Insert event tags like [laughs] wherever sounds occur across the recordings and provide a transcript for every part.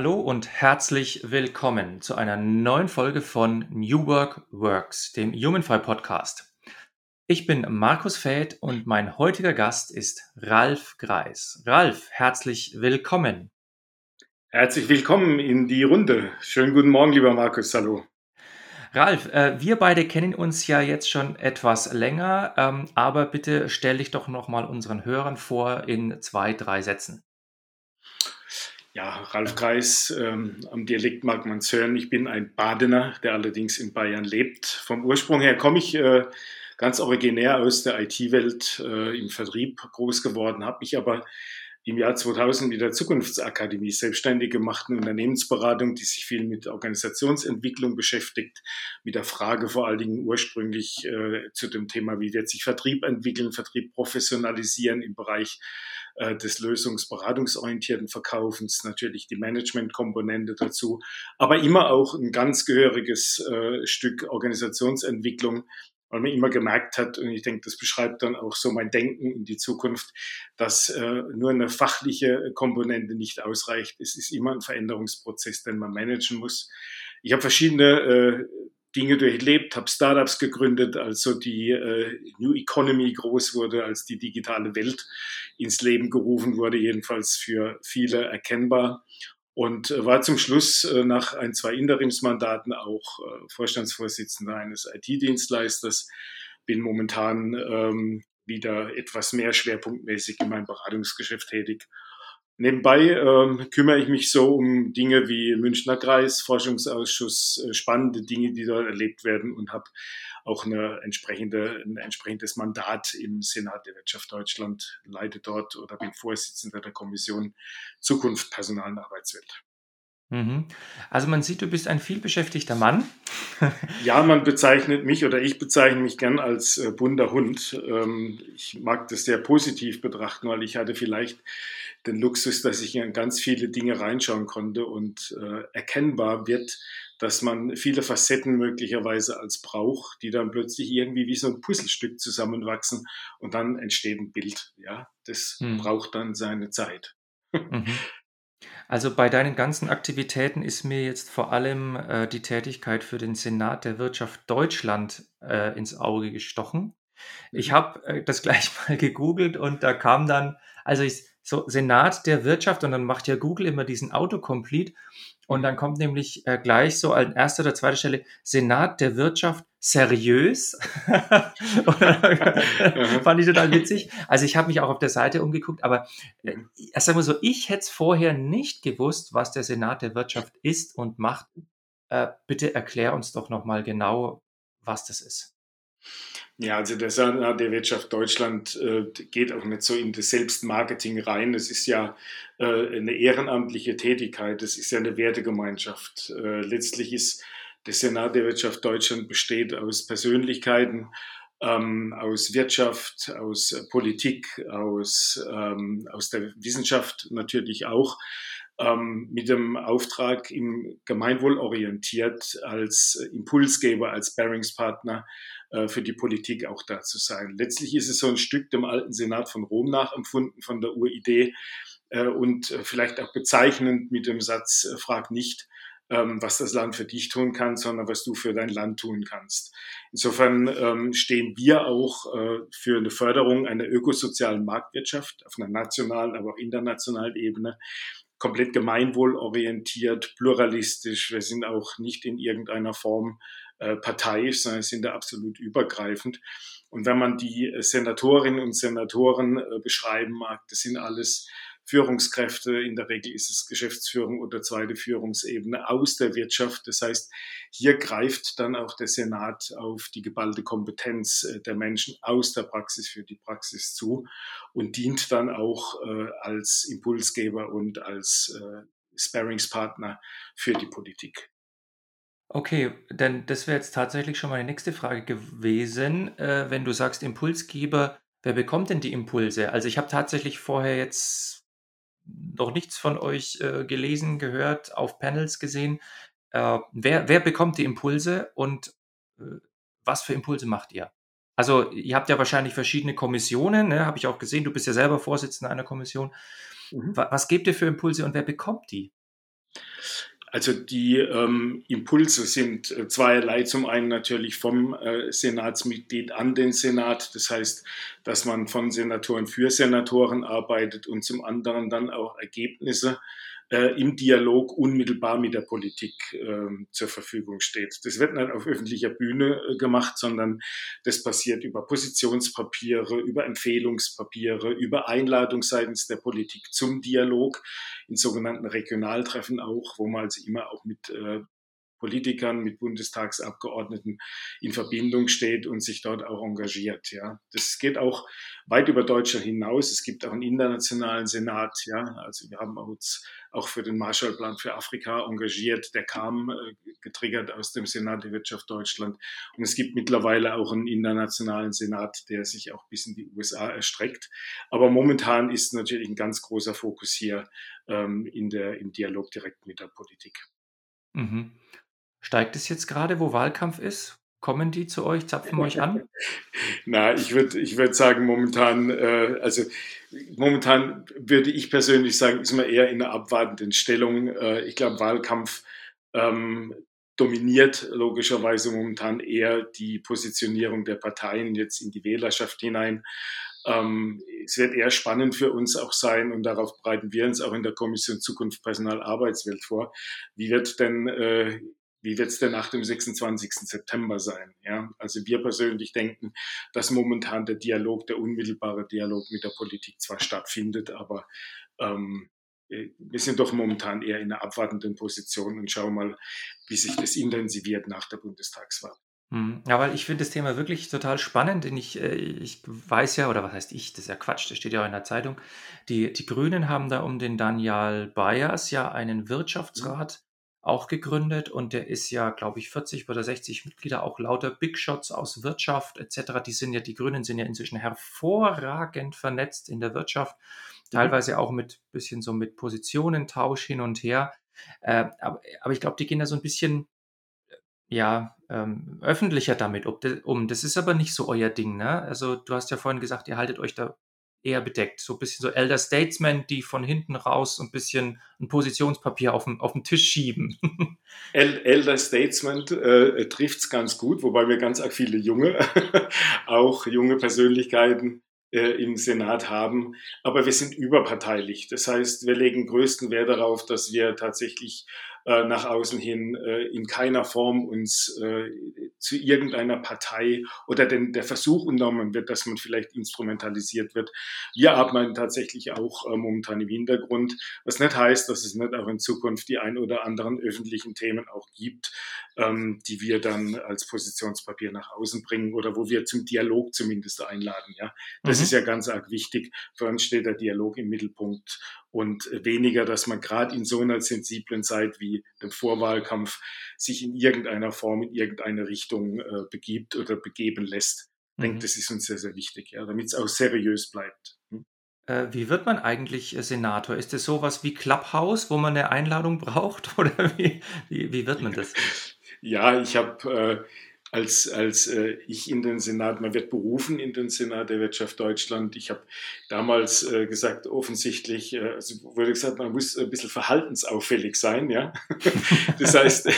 Hallo und herzlich willkommen zu einer neuen Folge von New Work Works, dem Humanfy Podcast. Ich bin Markus Fäth und mein heutiger Gast ist Ralf Greis. Ralf, herzlich willkommen. Herzlich willkommen in die Runde. Schönen guten Morgen, lieber Markus. Hallo. Ralf, äh, wir beide kennen uns ja jetzt schon etwas länger, ähm, aber bitte stell dich doch nochmal unseren Hörern vor in zwei, drei Sätzen. Ja, Ralf Kreis, ähm, am Dialekt mag man es hören. Ich bin ein Badener, der allerdings in Bayern lebt. Vom Ursprung her komme ich äh, ganz originär aus der IT-Welt äh, im Vertrieb groß geworden, habe mich aber im Jahr 2000 mit der Zukunftsakademie selbstständig gemacht, eine Unternehmensberatung, die sich viel mit Organisationsentwicklung beschäftigt, mit der Frage vor allen Dingen ursprünglich äh, zu dem Thema, wie wird sich Vertrieb entwickeln, Vertrieb professionalisieren im Bereich äh, des lösungsberatungsorientierten Verkaufens, natürlich die Managementkomponente dazu, aber immer auch ein ganz gehöriges äh, Stück Organisationsentwicklung, weil man immer gemerkt hat, und ich denke, das beschreibt dann auch so mein Denken in die Zukunft, dass äh, nur eine fachliche Komponente nicht ausreicht. Es ist immer ein Veränderungsprozess, den man managen muss. Ich habe verschiedene äh, Dinge durchlebt, habe Startups gegründet, als so die äh, New Economy groß wurde, als die digitale Welt ins Leben gerufen wurde, jedenfalls für viele erkennbar. Und äh, war zum Schluss äh, nach ein, zwei Interimsmandaten auch äh, Vorstandsvorsitzender eines IT-Dienstleisters. Bin momentan ähm, wieder etwas mehr schwerpunktmäßig in meinem Beratungsgeschäft tätig Nebenbei ähm, kümmere ich mich so um Dinge wie Münchner Kreis, Forschungsausschuss, äh, spannende Dinge, die dort erlebt werden und habe auch eine entsprechende, ein entsprechendes Mandat im Senat der Wirtschaft Deutschland, leite dort oder bin Vorsitzender der Kommission Zukunft Personal und Arbeitswelt. Mhm. Also man sieht, du bist ein vielbeschäftigter Mann. [laughs] ja, man bezeichnet mich oder ich bezeichne mich gern als äh, bunter Hund. Ähm, ich mag das sehr positiv betrachten, weil ich hatte vielleicht den Luxus, dass ich in ganz viele Dinge reinschauen konnte und äh, erkennbar wird, dass man viele Facetten möglicherweise als braucht, die dann plötzlich irgendwie wie so ein Puzzlestück zusammenwachsen und dann entsteht ein Bild. Ja, das hm. braucht dann seine Zeit. Mhm. [laughs] Also bei deinen ganzen Aktivitäten ist mir jetzt vor allem äh, die Tätigkeit für den Senat der Wirtschaft Deutschland äh, ins Auge gestochen. Ich mhm. habe äh, das [laughs] gleich mal gegoogelt und da kam dann, also ich, so Senat der Wirtschaft und dann macht ja Google immer diesen Autocomplete und dann kommt nämlich äh, gleich so an erster oder zweiter Stelle Senat der Wirtschaft seriös. [laughs] [laughs] fand ich total witzig. Also ich habe mich auch auf der Seite umgeguckt, aber äh, sagen wir so, ich hätte es vorher nicht gewusst, was der Senat der Wirtschaft ist und macht. Äh, bitte erklär uns doch nochmal genau, was das ist. Ja, also der Senat der Wirtschaft Deutschland äh, geht auch nicht so in das Selbstmarketing rein. Es ist ja äh, eine ehrenamtliche Tätigkeit, es ist ja eine Wertegemeinschaft. Äh, letztlich ist der Senat der Wirtschaft Deutschland besteht aus Persönlichkeiten, ähm, aus Wirtschaft, aus Politik, aus, ähm, aus der Wissenschaft natürlich auch, ähm, mit dem Auftrag, im Gemeinwohl orientiert, als Impulsgeber, als Bearingspartner äh, für die Politik auch da zu sein. Letztlich ist es so ein Stück dem alten Senat von Rom nachempfunden, von der Uridee äh, und äh, vielleicht auch bezeichnend mit dem Satz, frag nicht, ähm, was das Land für dich tun kann, sondern was du für dein Land tun kannst. Insofern ähm, stehen wir auch für eine Förderung einer ökosozialen Marktwirtschaft auf einer nationalen, aber auch internationalen Ebene komplett gemeinwohlorientiert, pluralistisch. Wir sind auch nicht in irgendeiner Form äh, parteiisch, sondern sind da absolut übergreifend. Und wenn man die Senatorinnen und Senatoren äh, beschreiben mag, das sind alles Führungskräfte, in der Regel ist es Geschäftsführung oder zweite Führungsebene aus der Wirtschaft. Das heißt, hier greift dann auch der Senat auf die geballte Kompetenz äh, der Menschen aus der Praxis für die Praxis zu und dient dann auch äh, als Impulsgeber und als äh, Sparringspartner für die Politik. Okay, denn das wäre jetzt tatsächlich schon meine nächste Frage gewesen. Äh, wenn du sagst Impulsgeber, wer bekommt denn die Impulse? Also ich habe tatsächlich vorher jetzt noch nichts von euch äh, gelesen, gehört, auf Panels gesehen. Äh, wer, wer bekommt die Impulse und äh, was für Impulse macht ihr? Also ihr habt ja wahrscheinlich verschiedene Kommissionen, ne? habe ich auch gesehen. Du bist ja selber Vorsitzender einer Kommission. Mhm. Was gebt ihr für Impulse und wer bekommt die? Also die ähm, Impulse sind äh, zweierlei. Zum einen natürlich vom äh, Senatsmitglied an den Senat. Das heißt, dass man von Senatoren für Senatoren arbeitet und zum anderen dann auch Ergebnisse im Dialog unmittelbar mit der Politik äh, zur Verfügung steht. Das wird nicht auf öffentlicher Bühne äh, gemacht, sondern das passiert über Positionspapiere, über Empfehlungspapiere, über Einladung seitens der Politik zum Dialog in sogenannten Regionaltreffen auch, wo man also immer auch mit äh, Politikern, mit Bundestagsabgeordneten in Verbindung steht und sich dort auch engagiert. Ja, das geht auch weit über Deutschland hinaus. Es gibt auch einen internationalen Senat. Ja, also wir haben uns auch für den Marshallplan für Afrika engagiert. Der kam äh, getriggert aus dem Senat der Wirtschaft Deutschland. Und es gibt mittlerweile auch einen internationalen Senat, der sich auch bis in die USA erstreckt. Aber momentan ist natürlich ein ganz großer Fokus hier ähm, in der, im Dialog direkt mit der Politik. Mhm. Steigt es jetzt gerade, wo Wahlkampf ist? Kommen die zu euch, zapfen euch an? [laughs] Na, ich würde ich würd sagen, momentan, äh, also momentan würde ich persönlich sagen, ist man eher in einer abwartenden Stellung. Äh, ich glaube, Wahlkampf ähm, dominiert logischerweise momentan eher die Positionierung der Parteien jetzt in die Wählerschaft hinein. Ähm, es wird eher spannend für uns auch sein und darauf bereiten wir uns auch in der Kommission Zukunft Personal Arbeitswelt vor. Wie wird denn äh, wie wird es denn nach dem 26. September sein? Ja, also wir persönlich denken, dass momentan der Dialog, der unmittelbare Dialog mit der Politik zwar stattfindet, aber ähm, äh, wir sind doch momentan eher in einer abwartenden Position und schauen mal, wie sich das intensiviert nach der Bundestagswahl. Hm, ja, weil ich finde das Thema wirklich total spannend, denn ich, äh, ich weiß ja, oder was heißt ich, das ist ja Quatsch, das steht ja auch in der Zeitung, die, die Grünen haben da um den Daniel Bayers ja einen Wirtschaftsrat auch gegründet und der ist ja, glaube ich, 40 oder 60 Mitglieder, auch lauter Big Shots aus Wirtschaft etc. Die sind ja, die Grünen sind ja inzwischen hervorragend vernetzt in der Wirtschaft, mhm. teilweise auch mit bisschen so mit Positionentausch hin und her. Äh, aber, aber ich glaube, die gehen da so ein bisschen ja, ähm, öffentlicher damit um. Das ist aber nicht so euer Ding, ne? Also du hast ja vorhin gesagt, ihr haltet euch da eher bedeckt. So ein bisschen so Elder Statesmen, die von hinten raus ein bisschen ein Positionspapier auf den, auf den Tisch schieben. [laughs] Elder Statesman äh, trifft es ganz gut, wobei wir ganz viele junge, [laughs] auch junge Persönlichkeiten äh, im Senat haben. Aber wir sind überparteilich. Das heißt, wir legen größten Wert darauf, dass wir tatsächlich äh, nach außen hin äh, in keiner Form uns äh, zu irgendeiner Partei oder denn der Versuch unternommen wird, dass man vielleicht instrumentalisiert wird. Wir arbeiten tatsächlich auch äh, momentan im Hintergrund, was nicht heißt, dass es nicht auch in Zukunft die ein oder anderen öffentlichen Themen auch gibt, ähm, die wir dann als Positionspapier nach außen bringen oder wo wir zum Dialog zumindest einladen. Ja, das mhm. ist ja ganz arg wichtig. Für uns steht der Dialog im Mittelpunkt und weniger, dass man gerade in so einer sensiblen Zeit wie dem Vorwahlkampf sich in irgendeiner Form in irgendeine Richtung äh, begibt oder begeben lässt. Ich mhm. denke, das ist uns sehr, sehr wichtig, ja, damit es auch seriös bleibt. Hm? Äh, wie wird man eigentlich äh, Senator? Ist das sowas wie Clubhouse, wo man eine Einladung [laughs] braucht? Oder wie, wie, wie wird man das? [laughs] Ja, ich habe äh, als, als äh, ich in den Senat, man wird berufen in den Senat der Wirtschaft Deutschland. Ich habe damals äh, gesagt, offensichtlich, äh, also wurde gesagt, man muss ein bisschen verhaltensauffällig sein. Ja? [laughs] das heißt,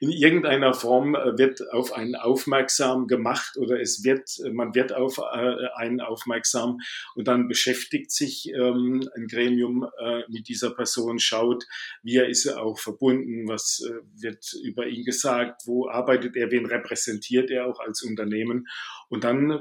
in irgendeiner Form äh, wird auf einen aufmerksam gemacht oder es wird, man wird auf äh, einen aufmerksam und dann beschäftigt sich ähm, ein Gremium äh, mit dieser Person, schaut, wie er ist er auch verbunden, was äh, wird über ihn gesagt, wo arbeitet er, wen repräsentiert repräsentiert er auch als Unternehmen. Und dann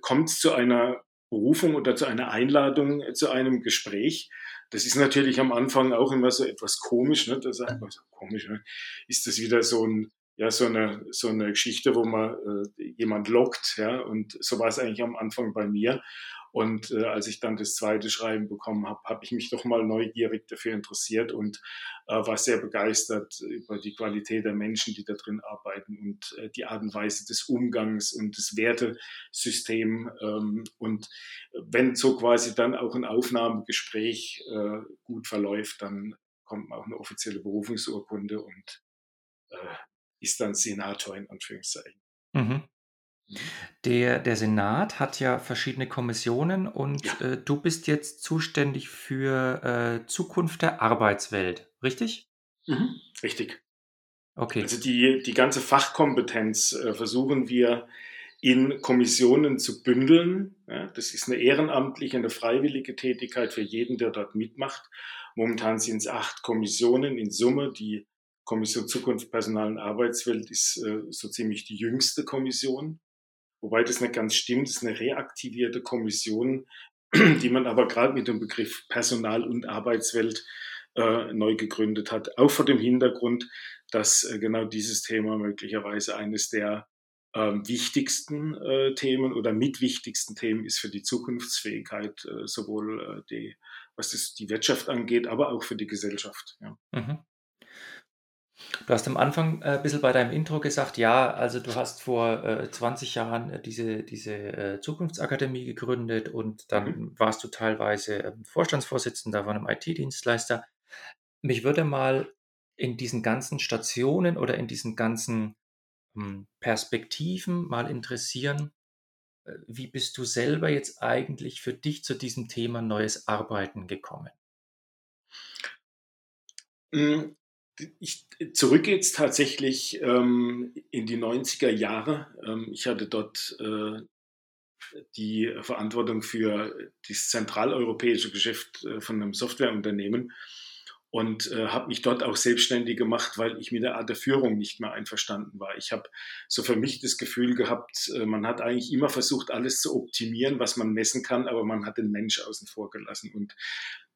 kommt es zu einer Berufung oder zu einer Einladung zu einem Gespräch. Das ist natürlich am Anfang auch immer so etwas komisch. Ne? Das ist einfach so komisch. Ne? Ist das wieder so ein ja, so eine, so eine Geschichte, wo man äh, jemand lockt, ja, und so war es eigentlich am Anfang bei mir. Und äh, als ich dann das zweite Schreiben bekommen habe, habe ich mich doch mal neugierig dafür interessiert und äh, war sehr begeistert über die Qualität der Menschen, die da drin arbeiten und äh, die Art und Weise des Umgangs und das Wertesystem. Ähm, und wenn so quasi dann auch ein Aufnahmegespräch äh, gut verläuft, dann kommt auch eine offizielle Berufungsurkunde und äh, ist dann Senator in Anführungszeichen. Mhm. Der, der Senat hat ja verschiedene Kommissionen und Ja. äh, du bist jetzt zuständig für äh, Zukunft der Arbeitswelt, richtig? Mhm. Richtig. Okay. Also die, die ganze Fachkompetenz äh, versuchen wir in Kommissionen zu bündeln. Ja, das ist eine ehrenamtliche, eine freiwillige Tätigkeit für jeden, der dort mitmacht. Momentan sind es acht Kommissionen in Summe. Die Kommission Zukunft Personal und Arbeitswelt ist äh, so ziemlich die jüngste Kommission. Wobei das nicht ganz stimmt, das ist eine reaktivierte Kommission, [clears throat] die man aber gerade mit dem Begriff Personal und Arbeitswelt äh, neu gegründet hat. Auch vor dem Hintergrund, dass äh, genau dieses Thema möglicherweise eines der ähm, wichtigsten äh, Themen oder mitwichtigsten Themen ist für die Zukunftsfähigkeit, äh, sowohl äh, die, was das, die Wirtschaft angeht, aber auch für die Gesellschaft. Ja. Mhm. Du hast am Anfang äh, ein bisschen bei deinem Intro gesagt, ja, also du hast vor äh, 20 Jahren äh, diese, diese äh, Zukunftsakademie gegründet und dann Mhm. warst du teilweise ähm, Vorstandsvorsitzender von einem IT-Dienstleister. Mich würde mal in diesen ganzen Stationen oder in diesen ganzen hm, Perspektiven mal interessieren, äh, wie bist du selber jetzt eigentlich für dich zu diesem Thema neues Arbeiten gekommen? Mm, Ich zurück jetzt tatsächlich ähm, in die 90er Jahre. Ähm, ich hatte dort äh, die Verantwortung für das zentraleuropäische Geschäft äh, von einem Softwareunternehmen und äh, habe mich dort auch selbstständig gemacht, weil ich mit der Art der Führung nicht mehr einverstanden war. Ich habe so für mich das Gefühl gehabt, äh, man hat eigentlich immer versucht, alles zu optimieren, was man messen kann, aber man hat den Mensch außen vor gelassen. Und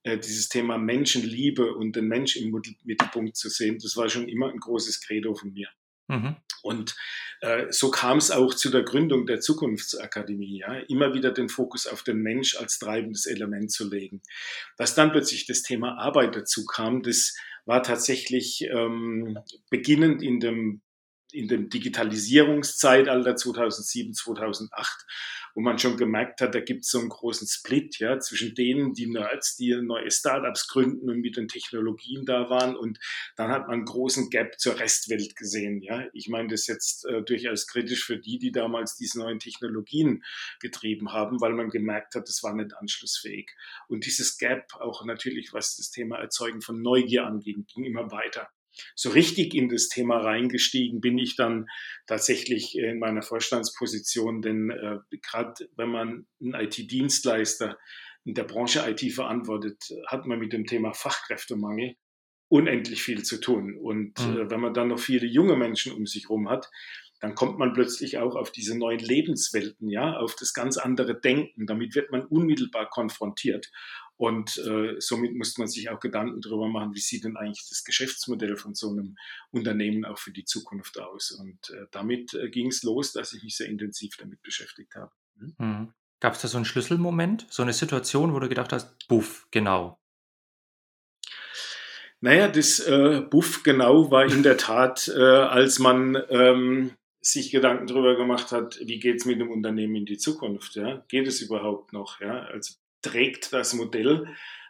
äh, dieses Thema Menschenliebe und den Mensch im Mittelpunkt zu sehen, das war schon immer ein großes Credo von mir. Mhm. Und äh, so kam es auch zu der Gründung der Zukunftsakademie, ja? immer wieder den Fokus auf den Mensch als treibendes Element zu legen. Dass dann plötzlich das Thema Arbeit dazu kam, das war tatsächlich ähm, beginnend in dem in dem Digitalisierungszeitalter 2007, 2008, wo man schon gemerkt hat, da gibt es so einen großen Split ja, zwischen denen, die Nerds, die neue Startups gründen und mit den Technologien da waren. Und dann hat man einen großen Gap zur Restwelt gesehen. Ja. Ich meine das jetzt äh, durchaus kritisch für die, die damals diese neuen Technologien getrieben haben, weil man gemerkt hat, das war nicht anschlussfähig. Und dieses Gap, auch natürlich was das Thema Erzeugen von Neugier anging, ging immer weiter so richtig in das Thema reingestiegen bin ich dann tatsächlich in meiner Vorstandsposition, denn äh, gerade wenn man einen IT-Dienstleister in der Branche IT verantwortet, hat man mit dem Thema Fachkräftemangel unendlich viel zu tun. Und Mhm. äh, wenn man dann noch viele junge Menschen um sich herum hat, dann kommt man plötzlich auch auf diese neuen Lebenswelten, ja, auf das ganz andere Denken. Damit wird man unmittelbar konfrontiert. Und äh, somit muss man sich auch Gedanken darüber machen, wie sieht denn eigentlich das Geschäftsmodell von so einem Unternehmen auch für die Zukunft aus. Und äh, damit äh, ging es los, dass ich mich sehr intensiv damit beschäftigt habe. Hm? Mhm. Gab es da so einen Schlüsselmoment, so eine Situation, wo du gedacht hast, buff, genau. Naja, das äh, Buff genau war in der Tat, äh, als man ähm, sich Gedanken darüber gemacht hat, wie geht es mit dem Unternehmen in die Zukunft? Ja? Geht es überhaupt noch? Ja? Also trägt das Modell,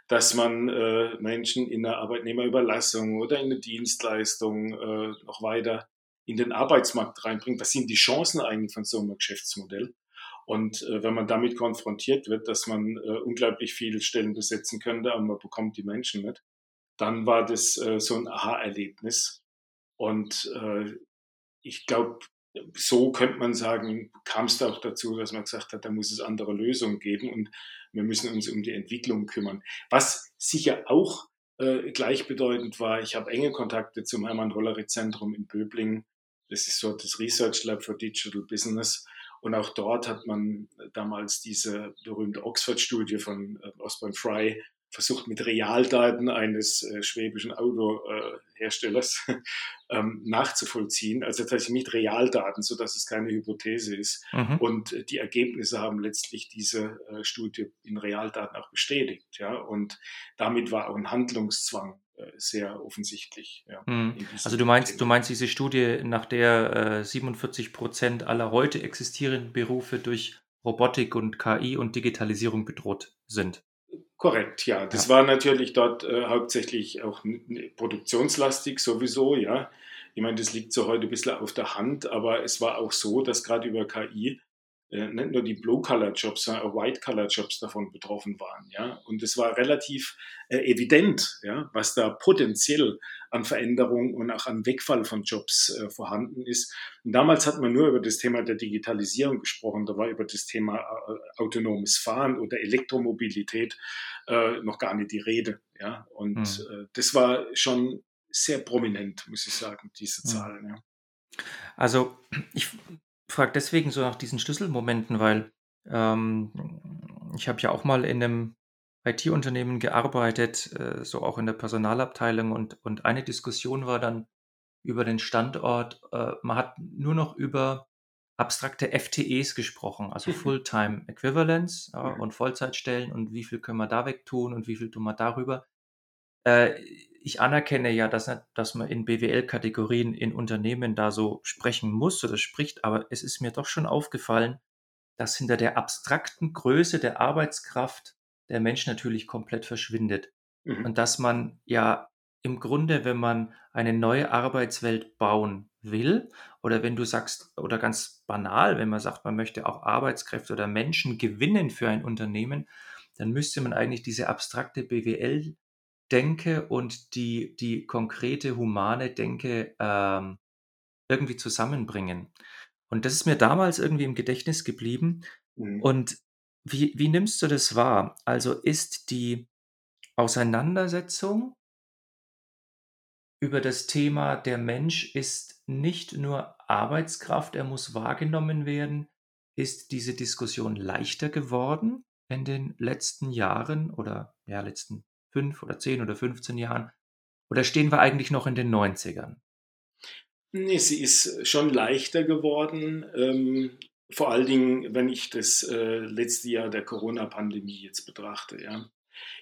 dass man äh, Menschen in der Arbeitnehmerüberlassung oder in eine Dienstleistung äh, noch weiter in den Arbeitsmarkt reinbringt. Was sind die Chancen eigentlich von so einem Geschäftsmodell? Und äh, wenn man damit konfrontiert wird, dass man äh, unglaublich viele Stellen besetzen könnte, aber man bekommt die Menschen nicht, dann war das äh, so ein Aha-Erlebnis. Und äh, ich glaube, so könnte man sagen, kam es da auch dazu, dass man gesagt hat, da muss es andere Lösungen geben und wir müssen uns um die Entwicklung kümmern. Was sicher auch äh, gleichbedeutend war, ich habe enge Kontakte zum Hermann Hollerith Zentrum in Böblingen. Das ist so das Research Lab for Digital Business. Und auch dort hat man damals diese berühmte Oxford-Studie von äh, Osborne Fry versucht mit Realdaten eines äh, schwäbischen Autoherstellers äh, [laughs] ähm, nachzuvollziehen. Also tatsächlich mit Realdaten, so dass es keine Hypothese ist. Mhm. Und äh, die Ergebnisse haben letztlich diese äh, Studie in Realdaten auch bestätigt. Ja, und damit war auch ein Handlungszwang äh, sehr offensichtlich. Ja, mhm. Also du meinst, du meinst diese Studie, nach der äh, 47 Prozent aller heute existierenden Berufe durch Robotik und KI und Digitalisierung bedroht sind. Korrekt, ja. Das ja. war natürlich dort äh, hauptsächlich auch produktionslastig sowieso, ja. Ich meine, das liegt so heute ein bisschen auf der Hand, aber es war auch so, dass gerade über KI nicht nur die Blue-Color-Jobs, sondern auch White-Color-Jobs davon betroffen waren. Ja? Und es war relativ äh, evident, ja, was da potenziell an Veränderung und auch an Wegfall von Jobs äh, vorhanden ist. Und damals hat man nur über das Thema der Digitalisierung gesprochen, da war über das Thema äh, autonomes Fahren oder Elektromobilität äh, noch gar nicht die Rede. Ja? Und mhm. das war schon sehr prominent, muss ich sagen, diese hm. Zahlen. Ja. Also ich frage deswegen so nach diesen Schlüsselmomenten, weil ähm, ich habe ja auch mal in einem IT-Unternehmen gearbeitet, äh, so auch in der Personalabteilung und, und eine Diskussion war dann über den Standort. Äh, man hat nur noch über abstrakte FTEs gesprochen, also mhm. Fulltime Equivalence ja, und Vollzeitstellen und wie viel können wir da wegtun und wie viel tun wir darüber. Äh, ich anerkenne ja, dass, dass man in BWL-Kategorien in Unternehmen da so sprechen muss oder spricht, aber es ist mir doch schon aufgefallen, dass hinter der abstrakten Größe der Arbeitskraft der Mensch natürlich komplett verschwindet. Mhm. Und dass man ja im Grunde, wenn man eine neue Arbeitswelt bauen will, oder wenn du sagst, oder ganz banal, wenn man sagt, man möchte auch Arbeitskräfte oder Menschen gewinnen für ein Unternehmen, dann müsste man eigentlich diese abstrakte BWL Denke und die, die konkrete humane Denke ähm, irgendwie zusammenbringen. Und das ist mir damals irgendwie im Gedächtnis geblieben. Mhm. Und wie, wie nimmst du das wahr? Also ist die Auseinandersetzung über das Thema, der Mensch ist nicht nur Arbeitskraft, er muss wahrgenommen werden, ist diese Diskussion leichter geworden in den letzten Jahren oder ja, letzten fünf oder zehn oder 15 Jahren? Oder stehen wir eigentlich noch in den 90ern? Nee, sie ist schon leichter geworden. Ähm, vor allen Dingen, wenn ich das äh, letzte Jahr der Corona-Pandemie jetzt betrachte. Ja.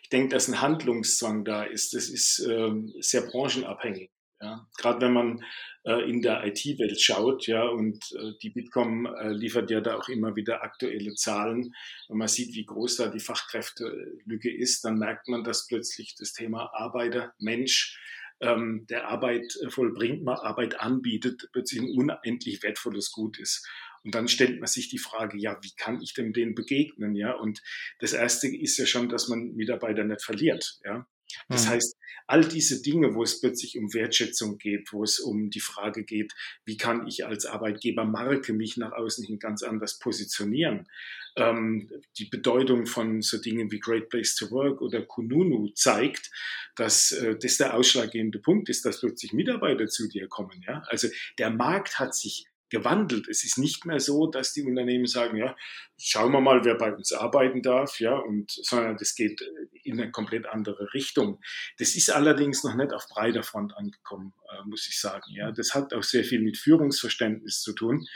Ich denke, dass ein Handlungszwang da ist. Das ist ähm, sehr branchenabhängig. Ja, gerade wenn man äh, in der IT-Welt schaut, ja, und äh, die Bitkom äh, liefert ja da auch immer wieder aktuelle Zahlen. Wenn man sieht, wie groß da die Fachkräftelücke ist, dann merkt man, dass plötzlich das Thema Arbeiter, Mensch, ähm, der Arbeit vollbringt, man Arbeit anbietet, plötzlich ein unendlich wertvolles Gut ist. Und dann stellt man sich die Frage, ja, wie kann ich denn denen begegnen, ja? Und das erste ist ja schon, dass man Mitarbeiter nicht verliert, ja. Das mhm. heißt, all diese Dinge, wo es plötzlich um Wertschätzung geht, wo es um die Frage geht, wie kann ich als Arbeitgebermarke mich nach außen hin ganz anders positionieren, ähm, die Bedeutung von so Dingen wie Great Place to Work oder Kununu zeigt, dass äh, das der ausschlaggebende Punkt ist, dass plötzlich Mitarbeiter zu dir kommen. Ja? Also der Markt hat sich gewandelt. Es ist nicht mehr so, dass die Unternehmen sagen, ja, schauen wir mal, wer bei uns arbeiten darf, ja, und, sondern das geht in eine komplett andere Richtung. Das ist allerdings noch nicht auf breiter Front angekommen, äh, muss ich sagen, ja. Das hat auch sehr viel mit Führungsverständnis zu tun.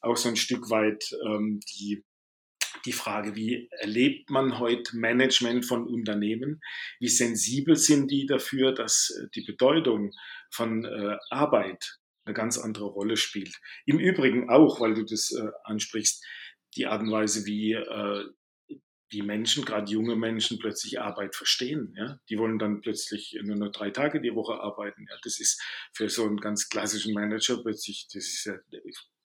Auch so ein Stück weit ähm, die, die Frage, wie erlebt man heute Management von Unternehmen? Wie sensibel sind die dafür, dass äh, die Bedeutung von äh, Arbeit eine ganz andere Rolle spielt. Im Übrigen auch, weil du das äh, ansprichst, die Art und Weise, wie äh, wie Menschen, gerade junge Menschen, plötzlich Arbeit verstehen. Ja? Die wollen dann plötzlich nur noch drei Tage die Woche arbeiten. Ja? Das ist für so einen ganz klassischen Manager plötzlich, das ist ja,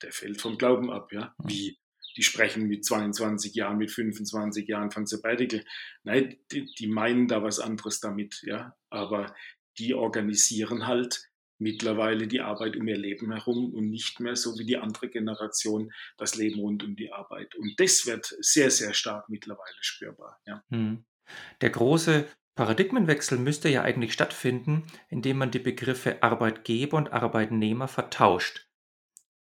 der fällt vom Glauben ab. Ja? Wie die sprechen mit 22 Jahren, mit 25 Jahren von Sabbatical. Nein, die, die meinen da was anderes damit. Ja? Aber die organisieren halt mittlerweile die Arbeit um ihr Leben herum und nicht mehr so wie die andere Generation das Leben rund um die Arbeit. Und das wird sehr, sehr stark mittlerweile spürbar. Ja. Hm. Der große Paradigmenwechsel müsste ja eigentlich stattfinden, indem man die Begriffe Arbeitgeber und Arbeitnehmer vertauscht.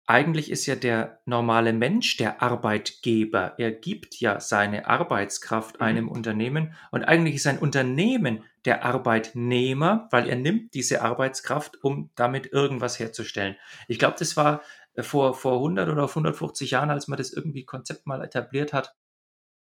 eigentlich ist ja der normale Mensch der Arbeitgeber. Er gibt ja seine Arbeitskraft Mhm. einem Unternehmen und eigentlich ist ein Unternehmen der Arbeitnehmer, weil er nimmt diese Arbeitskraft, um damit irgendwas herzustellen. Ich glaube, das war äh, vor, vor 100 oder 150 Jahren, als man das irgendwie Konzept mal etabliert hat,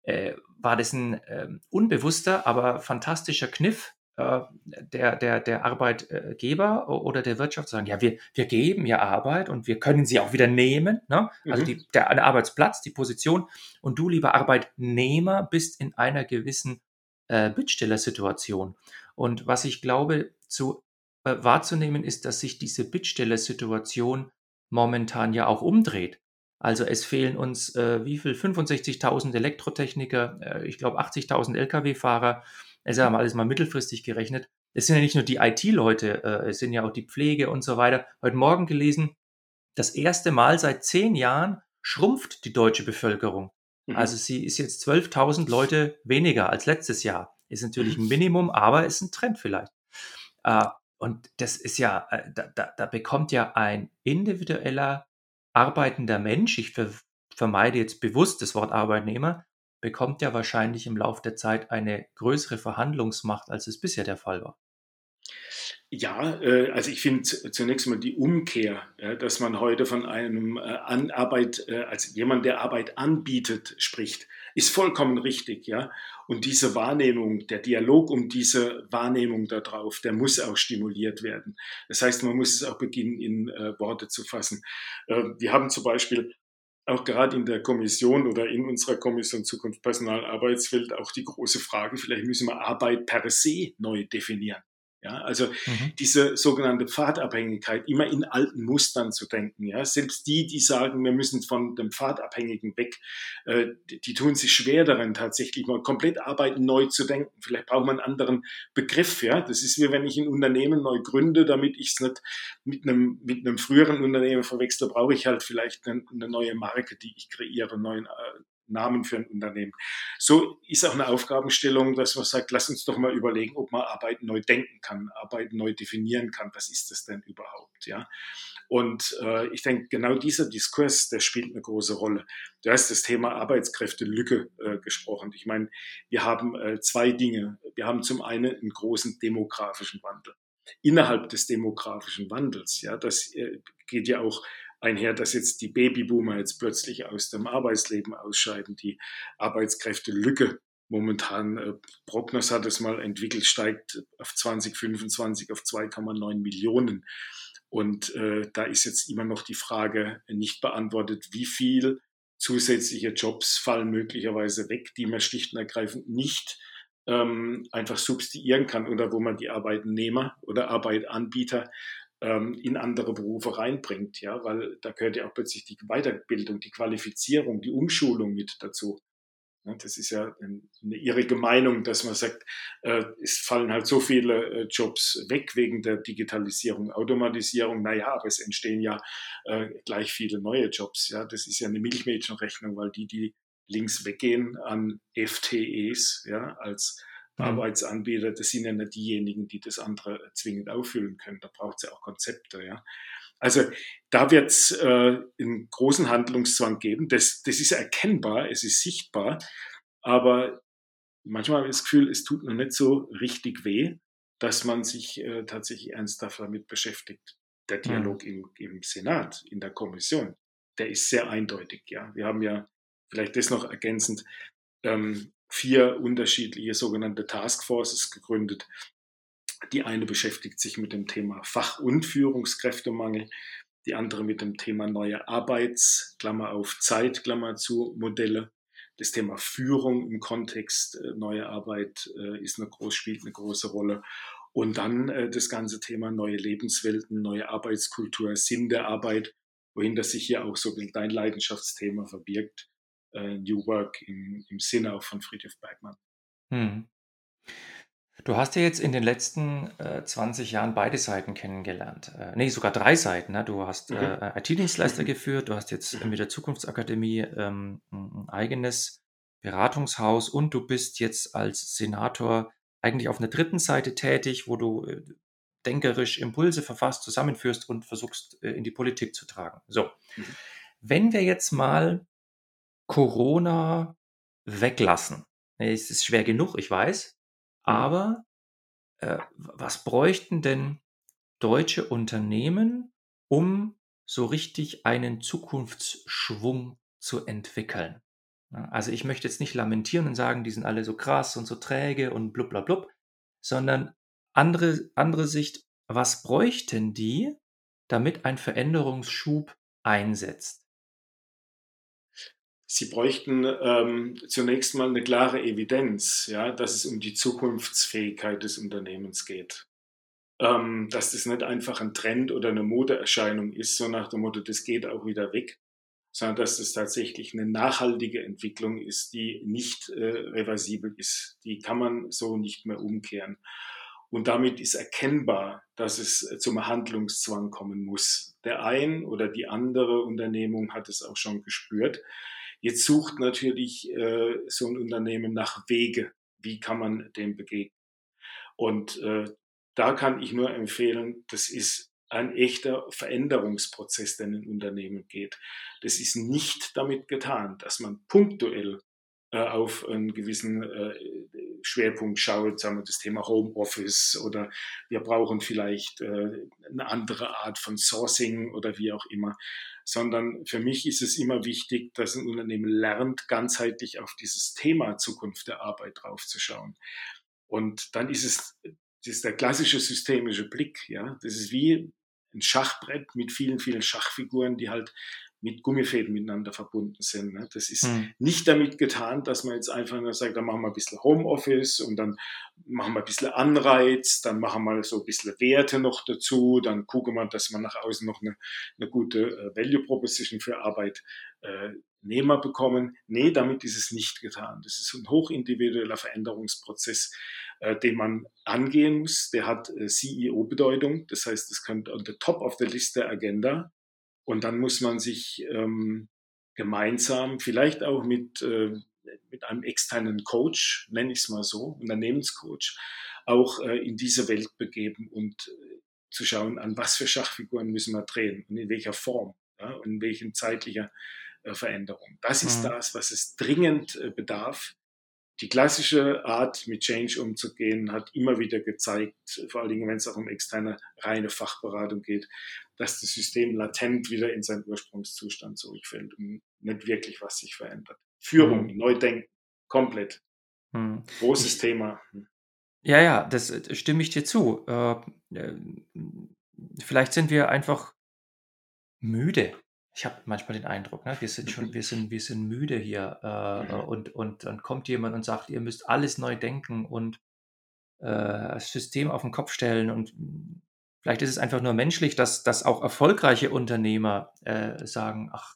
äh, war das ein ähm, unbewusster, aber fantastischer Kniff, äh, der, der, der Arbeitgeber oder der Wirtschaft zu sagen, ja, wir, wir geben ja Arbeit und wir können sie auch wieder nehmen. Ne? Also Mhm. die, der, der Arbeitsplatz, die Position. Und du, lieber Arbeitnehmer, bist in einer gewissen äh, Bittstellersituation. Und was ich glaube zu äh, wahrzunehmen ist, dass sich diese Bittstellersituation momentan ja auch umdreht. Also es fehlen uns äh, wie viel? 65.000 Elektrotechniker, äh, ich glaube 80.000 Lkw-Fahrer. Es haben alles mal mittelfristig gerechnet. Es sind ja nicht nur die IT-Leute, äh, es sind ja auch die Pflege und so weiter. Heute Morgen gelesen, das erste Mal seit zehn Jahren schrumpft die deutsche Bevölkerung. Mhm. Also sie ist jetzt 12.000 Leute weniger als letztes Jahr. Ist natürlich ein Minimum, aber ist ein Trend vielleicht. Äh, und das ist ja, äh, da, da, da bekommt ja ein individueller arbeitender Mensch, ich ver vermeide jetzt bewusst das Wort Arbeitnehmer, bekommt ja wahrscheinlich im Laufe der Zeit eine größere Verhandlungsmacht, als es bisher der Fall war. Ja, äh, also ich finde zunächst mal die Umkehr, dass man heute von einem äh, Arbeit, äh, als jemand, der Arbeit anbietet, spricht, ist vollkommen richtig, ja. Und diese Wahrnehmung, der Dialog um diese Wahrnehmung darauf, der muss auch stimuliert werden. Das heißt, man muss es auch beginnen, in Worte zu fassen. Wir haben zum Beispiel auch gerade in der Kommission oder in unserer Kommission Zukunft Personal Arbeitsfeld auch die große Frage, vielleicht müssen wir Arbeit per se neu definieren. Ja, also Mhm. diese sogenannte Pfadabhängigkeit, immer in alten Mustern zu denken. Ja, selbst die, die sagen, wir müssen von dem Pfadabhängigen weg, äh, die, die tun sich schwer darin, tatsächlich mal komplett Arbeiten neu zu denken. Vielleicht braucht man einen anderen Begriff. Ja, das ist wie wenn ich ein Unternehmen neu gründe, damit ich es nicht mit einem mit einem früheren Unternehmen verwechsle, brauche ich halt vielleicht eine, eine neue Marke, die ich kreiere, einen neuen äh, Namen für ein Unternehmen. So ist auch eine Aufgabenstellung, dass man sagt, lass uns doch mal überlegen, ob man Arbeit neu denken kann, Arbeit neu definieren kann. Was ist das denn überhaupt? Ja. Und äh, ich denke, genau dieser Diskurs, der spielt eine große Rolle. Du hast das Thema Arbeitskräftelücke äh, gesprochen. Ich meine, wir haben äh, zwei Dinge. Wir haben zum einen einen großen demografischen Wandel. Innerhalb des demografischen Wandels, ja, das äh, geht ja auch einher, dass jetzt die Babyboomer jetzt plötzlich aus dem Arbeitsleben ausscheiden, die Arbeitskräftelücke momentan, äh, Prognos hat es mal entwickelt, steigt auf 2025 auf 2,9 Millionen. Und äh, da ist jetzt immer noch die Frage nicht beantwortet, wie viel zusätzliche Jobs fallen möglicherweise weg, die man schlicht und ergreifend nicht ähm, einfach substituieren kann oder wo man die Arbeitnehmer oder Arbeitanbieter in andere Berufe reinbringt, ja, weil da gehört ja auch plötzlich die Weiterbildung, die Qualifizierung, die Umschulung mit dazu. Das ist ja eine irrige Meinung, dass man sagt, äh, es fallen halt so viele äh, Jobs weg wegen der Digitalisierung, Automatisierung. Naja, aber es entstehen ja äh, gleich viele neue Jobs. Ja, das ist ja eine Milchmädchenrechnung, weil die, die links weggehen an FTEs, ja, als. Arbeitsanbieter, das sind ja nicht diejenigen, die das andere zwingend auffüllen können. Da braucht es ja auch Konzepte, ja. Also da wird es äh, einen großen Handlungszwang geben. Das, das ist erkennbar, es ist sichtbar, aber manchmal habe ich das Gefühl, es tut noch nicht so richtig weh, dass man sich äh, tatsächlich ernsthaft damit beschäftigt. Der Dialog im, im Senat, in der Kommission, der ist sehr eindeutig. Ja, wir haben ja vielleicht das noch ergänzend ähm, vier unterschiedliche sogenannte Taskforces gegründet. Die eine beschäftigt sich mit dem Thema Fach- und Führungskräftemangel, die andere mit dem Thema neue Arbeits, Klammer auf Zeit, Klammer zu, Modelle. Das Thema Führung im Kontext äh, neue Arbeit äh, ist eine groß, spielt eine große Rolle. Und dann äh, das ganze Thema neue Lebenswelten, neue Arbeitskultur, Sinn der Arbeit, wohin das sich hier auch so dein Leidenschaftsthema verbirgt. Äh, New Work im, im Sinne auch von Friedrich Bergmann. Hm. Du hast ja jetzt in den letzten äh, 20 Jahren beide Seiten kennengelernt. Äh, nee, sogar drei Seiten. Ne? Du hast Mhm. äh, IT-Dienstleister Mhm. geführt, du hast jetzt Mhm. mit der Zukunftsakademie ähm, ein eigenes Beratungshaus und du bist jetzt als Senator eigentlich auf einer dritten Seite tätig, wo du äh, denkerisch Impulse verfasst, zusammenführst und versuchst äh, in die Politik zu tragen. So. Mhm. Wenn wir jetzt mal Corona weglassen, es ist schwer genug, ich weiß, mhm. aber äh, was bräuchten denn deutsche Unternehmen, um so richtig einen Zukunftsschwung zu entwickeln? Also ich möchte jetzt nicht lamentieren und sagen, die sind alle so krass und so träge und blub blub blub, sondern andere, andere Sicht, was bräuchten die, damit ein Veränderungsschub einsetzt? Sie bräuchten ähm, zunächst mal eine klare Evidenz, ja, dass es um die Zukunftsfähigkeit des Unternehmens geht. Ähm, dass das nicht einfach ein Trend oder eine Modeerscheinung ist, so nach dem Motto, das geht auch wieder weg, sondern dass es tatsächlich eine nachhaltige Entwicklung ist, die nicht äh, reversibel ist. Die kann man so nicht mehr umkehren. Und damit ist erkennbar, dass es zum Handlungszwang kommen muss. Der ein oder die andere Unternehmung hat es auch schon gespürt. Jetzt sucht natürlich äh, so ein Unternehmen nach Wege. Wie kann man dem begegnen? Und äh, da kann ich nur empfehlen, das ist ein echter Veränderungsprozess, der in ein Unternehmen geht. Das ist nicht damit getan, dass man punktuell äh, auf einen gewissen äh, Schwerpunkt schaut, sagen wir das Thema Homeoffice oder wir brauchen vielleicht äh, eine andere Art von Sourcing oder wie auch immer, sondern für mich ist es immer wichtig, dass ein Unternehmen lernt, ganzheitlich auf dieses Thema Zukunft der Arbeit draufzuschauen. Und dann ist es, das ist der klassische systemische Blick, ja. Das ist wie ein Schachbrett mit vielen, vielen Schachfiguren, die halt mit Gummifäden miteinander verbunden sind. Ne? Das ist mhm. nicht damit getan, dass man jetzt einfach nur sagt, dann machen wir ein bisschen Homeoffice und dann machen wir ein bisschen Anreiz, dann machen wir so ein bisschen Werte noch dazu, dann gucken wir, dass man nach außen noch eine, eine gute äh, Value Proposition für Arbeitnehmer äh, bekommen. Nee, damit ist es nicht getan. Das ist ein hochindividueller Veränderungsprozess, äh, den man angehen muss. Der hat CEO-Bedeutung. Das heißt, es kommt on the top of the list der Agenda. Und dann muss man sich ähm, gemeinsam, vielleicht auch mit, äh, mit einem externen Coach, nenne ich es mal so, Unternehmenscoach, auch äh, in diese Welt begeben und äh, zu schauen, an was für Schachfiguren müssen wir drehen und in welcher Form ja, und in welchen zeitlicher äh, Veränderung. Das ist mhm. das, was es dringend äh, bedarf. Die klassische Art, mit Change umzugehen, hat immer wieder gezeigt, vor allen Dingen, wenn es auch um externe reine Fachberatung geht, dass das System latent wieder in seinen Ursprungszustand zurückfällt und nicht wirklich was sich verändert. Führung, mhm. Neudenken, komplett. Mhm. Großes ich, Thema. Ja, ja, das, das äh, stimme ich dir zu. Äh, äh, vielleicht sind wir einfach müde. Ich habe manchmal den Eindruck, ne? wir sind schon, [laughs] wir sind, wir sind müde hier äh, mhm. und, und dann kommt jemand und sagt, ihr müsst alles neu denken und äh, das System auf den Kopf stellen und Vielleicht ist es einfach nur menschlich, dass, dass auch erfolgreiche Unternehmer äh, sagen, ach,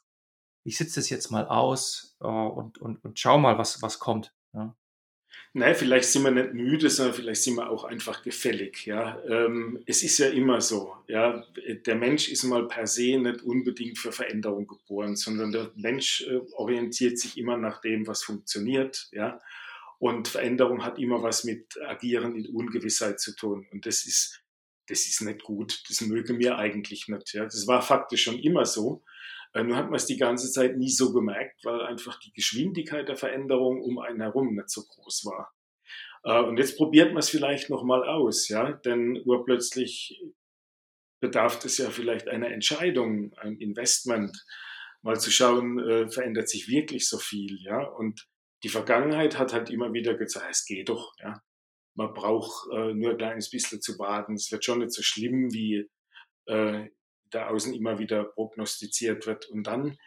ich sitze das jetzt mal aus äh, und, und, und schau mal, was, was kommt. Ja. Nein, vielleicht sind wir nicht müde, sondern vielleicht sind wir auch einfach gefällig. Ja? Ähm, es ist ja immer so. Ja? Der Mensch ist mal per se nicht unbedingt für Veränderung geboren, sondern der Mensch äh, orientiert sich immer nach dem, was funktioniert. Ja? Und Veränderung hat immer was mit Agieren in Ungewissheit zu tun. Und das ist das ist nicht gut, das möge mir eigentlich nicht. Ja. Das war faktisch schon immer so. Äh, nur hat man es die ganze Zeit nie so gemerkt, weil einfach die Geschwindigkeit der Veränderung um einen herum nicht so groß war. Äh, und jetzt probiert man es vielleicht nochmal aus, ja, denn urplötzlich bedarf es ja vielleicht einer Entscheidung, ein Investment, mal zu schauen, äh, verändert sich wirklich so viel, ja. Und die Vergangenheit hat halt immer wieder gesagt, es geht doch, ja man braucht äh, nur ein kleines bisschen zu warten. Es wird schon nicht so schlimm, wie äh, da außen immer wieder prognostiziert wird. Und dann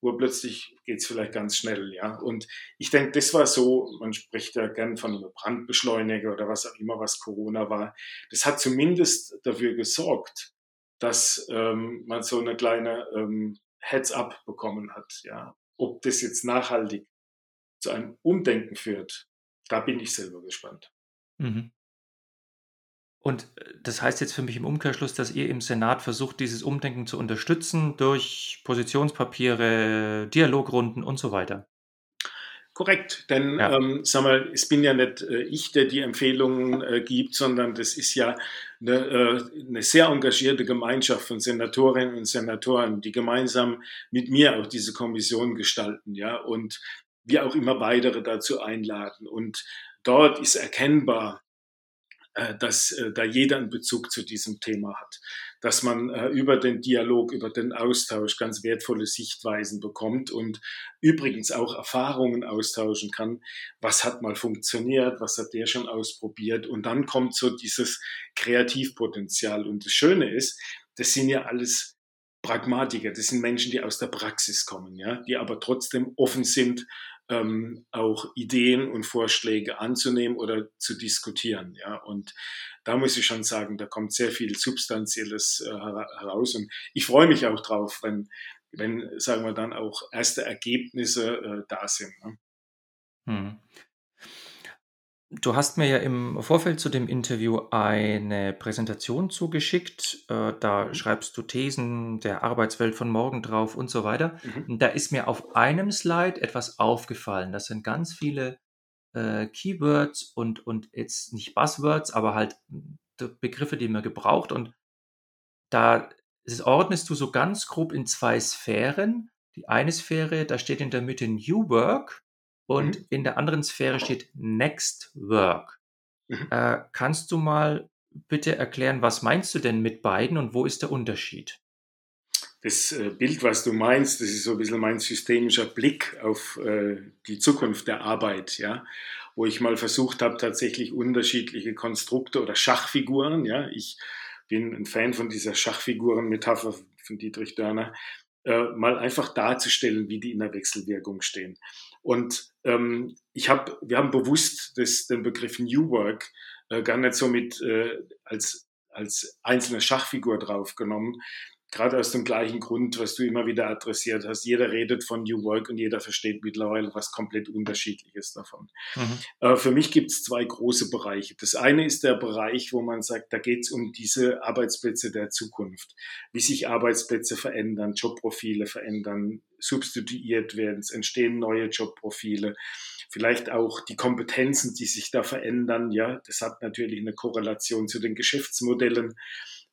urplötzlich geht es vielleicht ganz schnell. Ja? Und ich denke, das war so, man spricht ja gern von einem Brandbeschleuniger oder was auch immer, was Corona war. Das hat zumindest dafür gesorgt, dass ähm, man so eine kleine ähm, Heads-up bekommen hat. Ja? Ob das jetzt nachhaltig zu einem Umdenken führt, da bin ich selber gespannt. Mhm. Und äh, das heißt jetzt für mich im Umkehrschluss, dass ihr im Senat versucht, dieses Umdenken zu unterstützen durch Positionspapiere, Dialogrunden und so weiter. Korrekt, denn ja. ähm, sag mal, es bin ja nicht äh, ich, der die Empfehlungen äh, gibt, sondern das ist ja eine, äh, eine, sehr engagierte Gemeinschaft von Senatorinnen und Senatoren, die gemeinsam mit mir auch diese Kommission gestalten, ja, und wir auch immer weitere dazu einladen. Und dort ist erkennbar, äh, dass äh, da jeder einen Bezug zu diesem Thema hat, dass man äh, über den Dialog, über den Austausch ganz wertvolle Sichtweisen bekommt und übrigens auch Erfahrungen austauschen kann. Was hat mal funktioniert? Was hat der schon ausprobiert? Und dann kommt so dieses Kreativpotenzial. Und das Schöne ist, das sind ja alles Pragmatiker, das sind Menschen, die aus der Praxis kommen, ja, die aber trotzdem offen sind ähm, auch Ideen und Vorschläge anzunehmen oder zu diskutieren. Ja, und da muss ich schon sagen, da kommt sehr viel Substanzielles äh, heraus. Und ich freue mich auch drauf, wenn, wenn, sagen wir dann auch erste Ergebnisse äh, da sind. Ne? Hm. Du hast mir ja im Vorfeld zu dem Interview eine Präsentation zugeschickt. Äh, da mhm. schreibst du Thesen der Arbeitswelt von morgen drauf und so weiter. Mhm. Da ist mir auf einem Slide etwas aufgefallen. Das sind ganz viele äh, Keywords und, und jetzt nicht Buzzwords, aber halt Begriffe, die man gebraucht. Und da ordnest du so ganz grob in zwei Sphären. Die eine Sphäre, da steht in der Mitte New Work und mhm. in der anderen Sphäre steht Next Work. Mhm. Äh, kannst du mal bitte erklären, was meinst du denn mit beiden und wo ist der Unterschied? Das äh, Bild, was du meinst, das ist so ein bisschen mein systemischer Blick auf äh, die Zukunft der Arbeit, ja, wo ich mal versucht habe, tatsächlich unterschiedliche Konstrukte oder Schachfiguren, ja, ich bin ein Fan von dieser Schachfiguren-Metapher von Dietrich Dörner, äh, mal einfach darzustellen, wie die in der Wechselwirkung stehen. Und ähm, ich habe, wir haben bewusst das, den Begriff New Work äh, gar nicht so mit äh, als als einzelne Schachfigur draufgenommen, gerade aus dem gleichen Grund, was du immer wieder adressiert hast. Jeder redet von New Work und jeder versteht mittlerweile was komplett Unterschiedliches davon. Mhm. Äh, für mich gibt es zwei große Bereiche. Das eine ist der Bereich, wo man sagt, da geht es um diese Arbeitsplätze der Zukunft, wie sich Arbeitsplätze verändern, Jobprofile verändern, substituiert werden, es entstehen neue Jobprofile vielleicht auch die Kompetenzen, die sich da verändern. Ja, das hat natürlich eine Korrelation zu den Geschäftsmodellen.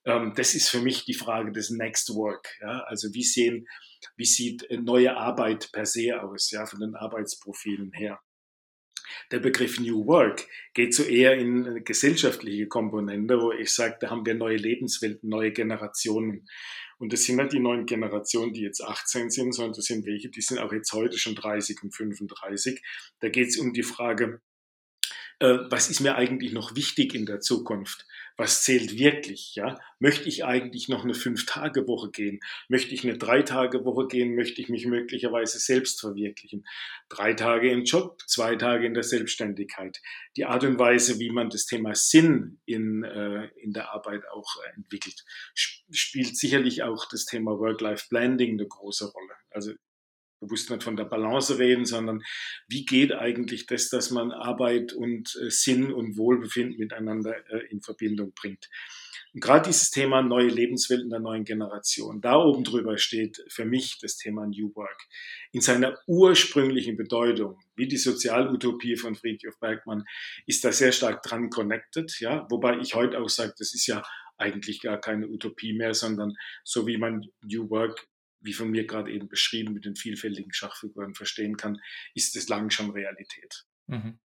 Ähm, das ist für mich die Frage des Next Work. Ja? Also wie sehen, wie sieht neue Arbeit per se aus, ja, von den Arbeitsprofilen her? Der Begriff New Work geht so eher in eine gesellschaftliche Komponente, wo ich sage, da haben wir neue Lebenswelten, neue Generationen. Und das sind nicht die neuen Generationen, die jetzt 18 sind, sondern das sind welche, die sind auch jetzt heute schon 30 und 35. Da geht es um die Frage, äh, was ist mir eigentlich noch wichtig in der Zukunft? Was zählt wirklich? Ja, möchte ich eigentlich noch eine Fünf-Tage-Woche gehen? Möchte ich eine Drei-Tage-Woche gehen? Möchte ich mich möglicherweise selbst verwirklichen? Drei Tage im Job, zwei Tage in der Selbstständigkeit. Die Art und Weise, wie man das Thema Sinn in, äh, in der Arbeit auch entwickelt, spielt sicherlich auch das Thema Work-Life-Blending eine große Rolle. Also bewusst nicht von der Balance reden, sondern wie geht eigentlich das, dass man Arbeit und äh, Sinn und Wohlbefinden miteinander äh, in Verbindung bringt. Und gerade dieses Thema neue Lebenswelten der neuen Generation, da oben drüber steht für mich das Thema New Work. In seiner ursprünglichen Bedeutung, wie die Sozialutopie von Friedrich Bergmann, ist da sehr stark dran connected, ja, wobei ich heute auch sage, das ist ja eigentlich gar keine Utopie mehr, sondern so wie man New Work wie von mir gerade eben beschrieben, mit den vielfältigen Schachfiguren verstehen kann, ist es lang schon Realität. Mhm.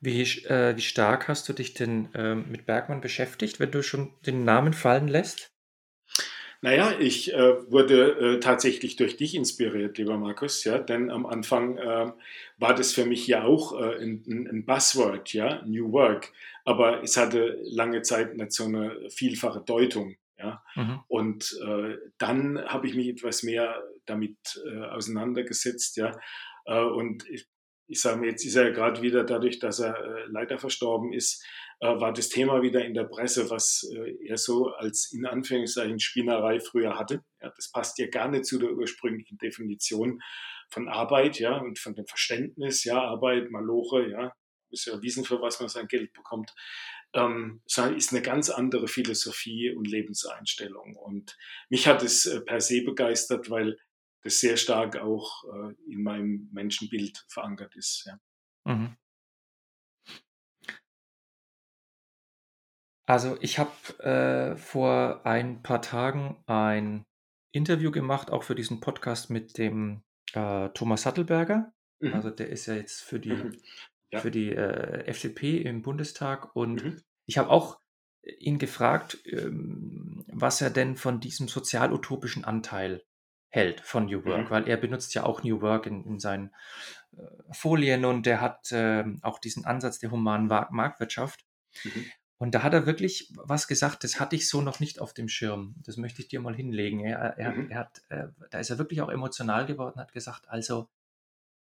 Wie, äh, wie stark hast du dich denn äh, mit Bergmann beschäftigt, wenn du schon den Namen fallen lässt? Naja, ich äh, wurde äh, tatsächlich durch dich inspiriert, lieber Markus, ja, denn am Anfang äh, war das für mich ja auch äh, ein, ein, Buzzword, ja, New Work, aber es hatte lange Zeit nicht so eine vielfache Deutung. Ja? Mhm. Und äh, dann habe ich mich etwas mehr damit äh, auseinandergesetzt. Ja? Äh, und ich, ich sage mir, jetzt ist er gerade wieder dadurch, dass er äh, leider verstorben ist, äh, war das Thema wieder in der Presse, was äh, er so als in Anführungszeichen Spinnerei früher hatte. Ja, das passt ja gar nicht zu der ursprünglichen Definition von Arbeit, ja, und von dem Verständnis, ja, Arbeit, Maloche, ja, muss ja wissen, für was man sein Geld bekommt ähm, ist eine ganz andere Philosophie und Lebenseinstellung. Und mich hat es äh, per se begeistert, weil das sehr stark auch äh, in meinem Menschenbild verankert ist. Ja. Mhm. Also ich habe äh, vor ein paar Tagen ein Interview gemacht, auch für diesen Podcast mit dem äh, Thomas Sattelberger. Mhm. Also der ist ja jetzt für die, mhm. ja. Für die äh, FDP im Bundestag und mhm. Ich habe auch ihn gefragt, ähm, was er denn von diesem sozialutopischen Anteil hält von New Work, mhm. weil er benutzt ja auch New Work in, in seinen äh, Folien und der hat äh, auch diesen Ansatz der humanen Marktwirtschaft. Mhm. Und da hat er wirklich was gesagt, das hatte ich so noch nicht auf dem Schirm. Das möchte ich dir mal hinlegen. Er, er, mhm. er hat, äh, da ist er wirklich auch emotional geworden, hat gesagt, also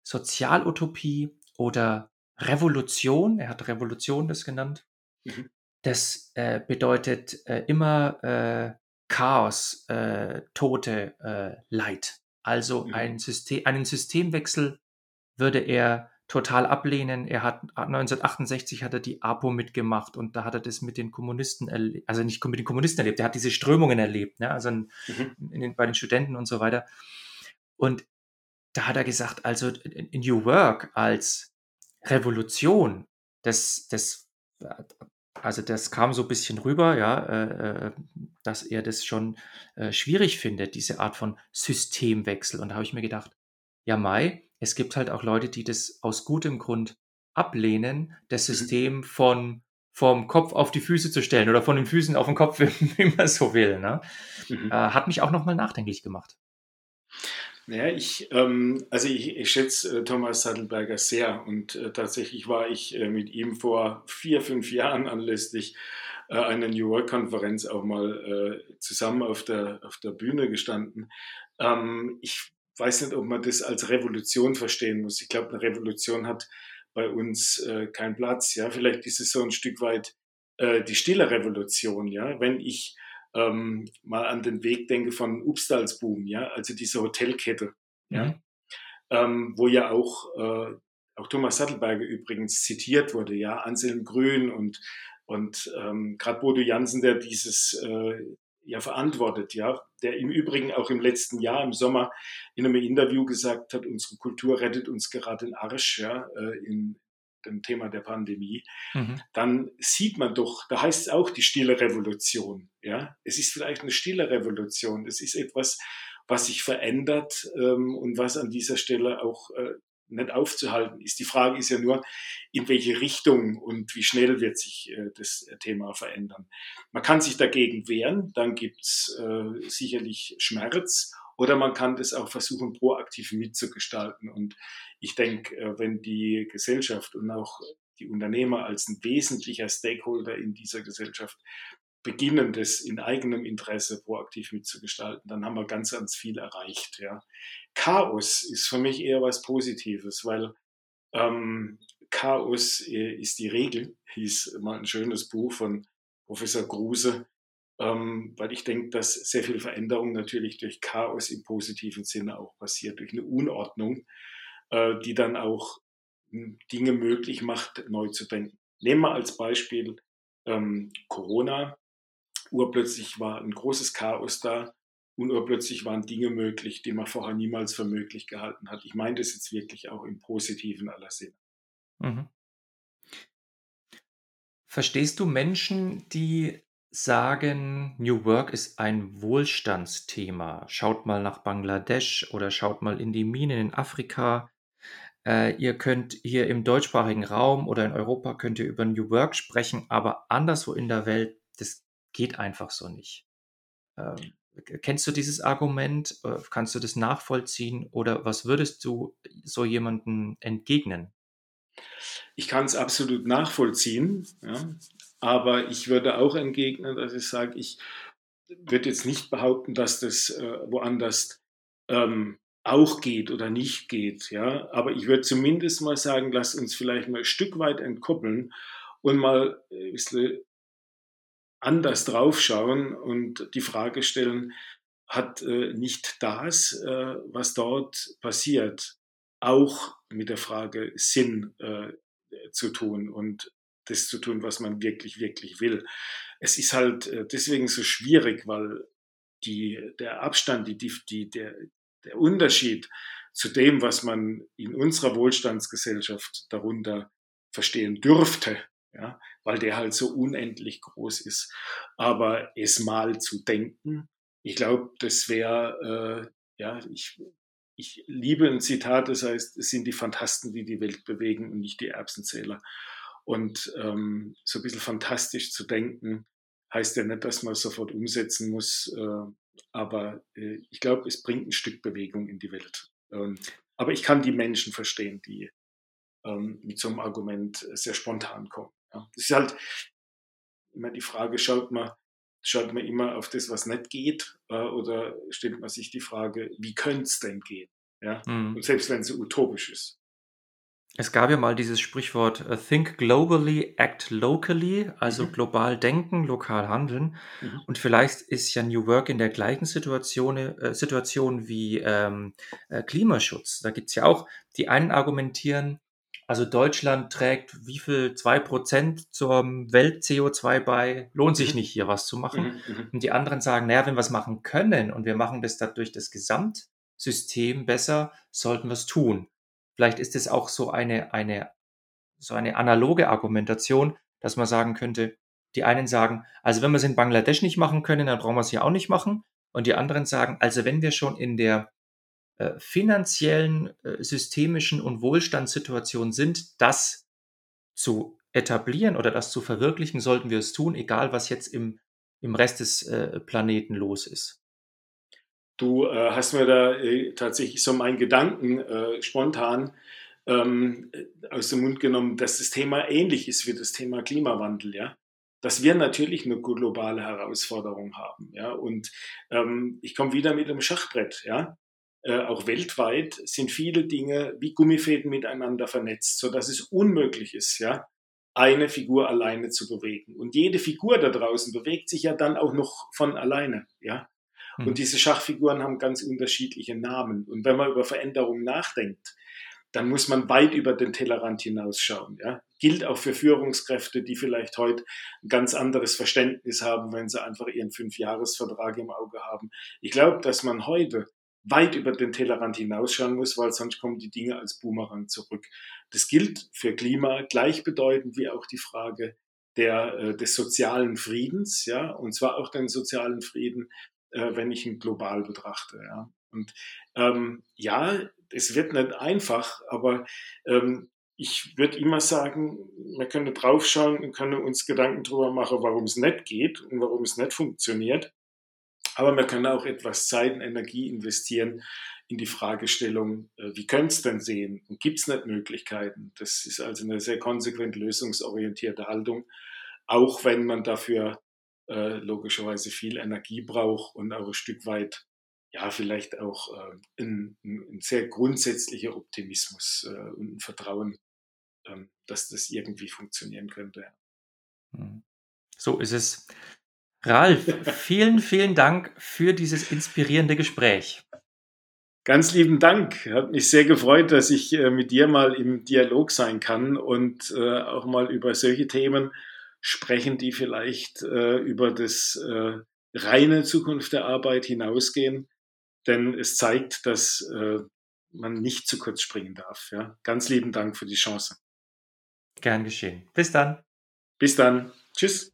Sozialutopie oder Revolution, er hat Revolution das genannt, mhm. das äh, bedeutet äh, immer äh, Chaos, äh, Tote, äh, Leid. Also mhm. ein System, einen Systemwechsel würde er total ablehnen. Er hat 1968 hat er die APO mitgemacht und da hat er das mit den Kommunisten erlebt, also nicht mit den Kommunisten erlebt, er hat diese Strömungen erlebt, ne? also in, mhm. in den, bei den Studenten und so weiter. Und da hat er gesagt, also in New Work als Revolution, das, das, also das kam so ein bisschen rüber, ja, äh, äh, dass er das schon äh, schwierig findet, diese Art von Systemwechsel. Und da habe ich mir gedacht, ja, Mai, es gibt halt auch Leute, die das aus gutem Grund ablehnen, das mhm. System von vom Kopf auf die Füße zu stellen oder von den Füßen auf den Kopf, [laughs] wie man so will. Ne? Mhm. Hat mich auch nochmal nachdenklich gemacht. Naja, ich, ähm, also ich, ich schätze äh, Thomas Sattelberger sehr und äh, tatsächlich war ich äh, mit ihm vor vier, fünf Jahren anlässlich äh, einer New York-Konferenz auch mal äh, zusammen auf der, auf der Bühne gestanden. Ähm, ich weiß nicht, ob man das als Revolution verstehen muss. Ich glaube, eine Revolution hat bei uns äh, keinen Platz. Ja, vielleicht ist es so ein Stück weit die stille Revolution. Ja, wenn ich ähm, mal an den Weg denke von Upstalsboom, ja, also diese Hotelkette, mhm. ja, ähm, wo ja auch äh, auch Thomas Sattelberger übrigens zitiert wurde, ja, Anselm Grün und und ähm, gerade Bodo Jansen, der dieses äh, ja verantwortet, ja, der im Übrigen auch im letzten Jahr im Sommer in einem Interview gesagt hat, unsere Kultur rettet uns gerade den Arsch, ja, äh, in dem Thema der Pandemie, mhm. dann sieht man doch, da heißt es auch die stille Revolution, ja. Es ist vielleicht eine stille Revolution, es ist etwas, was sich verändert ähm, und was an dieser Stelle auch äh, nicht aufzuhalten ist. Die Frage ist ja nur, in welche Richtung und wie schnell wird sich äh, das Thema verändern. Man kann sich dagegen wehren, dann gibt's äh, sicherlich Schmerz oder man kann das auch versuchen, proaktiv mitzugestalten. Und ich denke, äh, wenn die Gesellschaft und auch die Unternehmer als ein wesentlicher Stakeholder in dieser Gesellschaft beginnen, das in eigenem Interesse proaktiv mitzugestalten, dann haben wir ganz, ganz viel erreicht. Ja. Chaos ist für mich eher was Positives, weil ähm, Chaos äh, ist die Regel, hieß mal ein schönes Buch von Professor Kruse, ähm, weil ich denke, dass sehr viel Veränderung natürlich durch Chaos im positiven Sinne auch passiert, durch eine Unordnung, äh, die dann auch hm, Dinge möglich macht, neu zu denken. Nehmen wir als Beispiel ähm, Corona urplötzlich war ein großes Chaos da und urplötzlich waren Dinge möglich, die man vorher niemals für möglich gehalten hat. Ich meine das jetzt wirklich auch im positiven aller Sinne. Mhm. Verstehst du Menschen, die sagen, New Work ist ein Wohlstandsthema? Schaut mal nach Bangladesch oder schaut mal in die Minen in Afrika. Äh, ihr könnt hier im deutschsprachigen Raum oder in Europa könnt ihr über New Work sprechen, aber anderswo in der Welt, das geht einfach so nicht. Ähm, kennst du dieses Argument? Äh, kannst du das nachvollziehen? Oder was würdest du so jemandem entgegnen? Ich kann es absolut nachvollziehen, ja, aber ich würde auch entgegnen, dass ich sage, ich würde jetzt nicht behaupten, dass das äh, woanders ähm, auch geht oder nicht geht, ja, aber ich würde zumindest mal sagen, lass uns vielleicht mal ein Stück weit entkoppeln und mal ein äh, bisschen anders draufschauen und die Frage stellen, hat äh, nicht das, äh, was dort passiert, auch mit der Frage Sinn äh, zu tun und das zu tun, was man wirklich, wirklich will. Es ist halt äh, deswegen so schwierig, weil die, der Abstand, die, die, der, der Unterschied zu dem, was man in unserer Wohlstandsgesellschaft darunter verstehen dürfte, ja, weil der halt so unendlich groß ist. Aber es mal zu denken, ich glaube, das wäre, äh, ja, ich, ich liebe ein Zitat, das heißt, es sind die Fantasten, die die Welt bewegen und nicht die Erbsenzähler. Und ähm, so ein bisschen fantastisch zu denken, heißt ja nicht, dass man sofort umsetzen muss, äh, aber äh, ich glaube, es bringt ein Stück Bewegung in die Welt. Und, aber ich kann die Menschen verstehen, die ähm, mit so einem Argument sehr spontan kommen. Ja. Das ist halt immer die Frage, schaut man, schaut man immer auf das, was nicht geht, äh, oder stellt man sich die Frage, wie könnte es denn gehen? Ja? Mhm. Und selbst wenn es utopisch ist. Es gab ja mal dieses Sprichwort uh, Think globally, act locally, also mhm. global denken, lokal handeln. Mhm. Und vielleicht ist ja New Work in der gleichen Situation, äh, Situation wie ähm, äh, Klimaschutz. Da gibt es ja auch, die einen argumentieren, also Deutschland trägt wie viel? Zwei Prozent zum Welt-CO2 bei. Lohnt sich mhm. nicht, hier was zu machen. Mhm, mhm. Und die anderen sagen, naja, wenn wir es machen können und wir machen das dadurch das Gesamtsystem besser, sollten wir es tun. Vielleicht ist es auch so eine, eine, so eine analoge Argumentation, dass man sagen könnte, die einen sagen, also wenn wir es in Bangladesch nicht machen können, dann brauchen wir es hier auch nicht machen. Und die anderen sagen, also wenn wir schon in der äh, finanziellen, äh, systemischen und Wohlstandssituation sind, das zu etablieren oder das zu verwirklichen, sollten wir es tun, egal was jetzt im, im Rest des äh, Planeten los ist. Du äh, hast mir da äh, tatsächlich so meinen Gedanken äh, spontan ähm, aus dem Mund genommen, dass das Thema ähnlich ist wie das Thema Klimawandel, ja. Dass wir natürlich eine globale Herausforderung haben, ja. Und ähm, ich komme wieder mit einem Schachbrett, ja. Äh, auch weltweit sind viele Dinge wie Gummifäden miteinander vernetzt, so dass es unmöglich ist, ja, eine Figur alleine zu bewegen. Und jede Figur da draußen bewegt sich ja dann auch noch von alleine, ja. Und hm. diese Schachfiguren haben ganz unterschiedliche Namen. Und wenn man über Veränderungen nachdenkt, dann muss man weit über den Tellerrand hinausschauen. Ja? Gilt auch für Führungskräfte, die vielleicht heute ein ganz anderes Verständnis haben, wenn sie einfach ihren Fünfjahresvertrag im Auge haben. Ich glaube, dass man heute weit über den Tellerrand hinausschauen muss, weil sonst kommen die Dinge als Boomerang zurück. Das gilt für Klima gleichbedeutend wie auch die Frage der, äh, des sozialen Friedens, ja, und zwar auch den sozialen Frieden äh, wenn ich ihn global betrachte. Ja. Und ähm, ja, es wird nicht einfach, aber ähm, ich würde immer sagen, wir können draufschauen und können uns Gedanken darüber machen, warum es nicht geht und warum es nicht funktioniert. Aber wir können auch etwas Zeit und Energie investieren in die Fragestellung, äh, wie könnte es denn sehen und gibt es nicht Möglichkeiten? Das ist also eine sehr konsequent lösungsorientierte Haltung, auch wenn man dafür äh, logischerweise viel Energie braucht und auch ein Stück weit, ja, vielleicht auch äh, ein, ein, sehr grundsätzlicher Optimismus äh, und ein Vertrauen, ähm, dass das irgendwie funktionieren könnte. Hm. So ist es. Ralf, [laughs] vielen, vielen Dank für dieses inspirierende Gespräch. Ganz lieben Dank. Hat mich sehr gefreut, dass ich äh, mit dir mal im Dialog sein kann und äh, auch mal über solche Themen sprechen, die vielleicht äh, über das äh, reine Zukunft der Arbeit hinausgehen. Denn es zeigt, dass äh, man nicht zu kurz springen darf. Ja? Ganz lieben Dank für die Chance. Gern geschehen. Bis dann. Bis dann. Tschüss.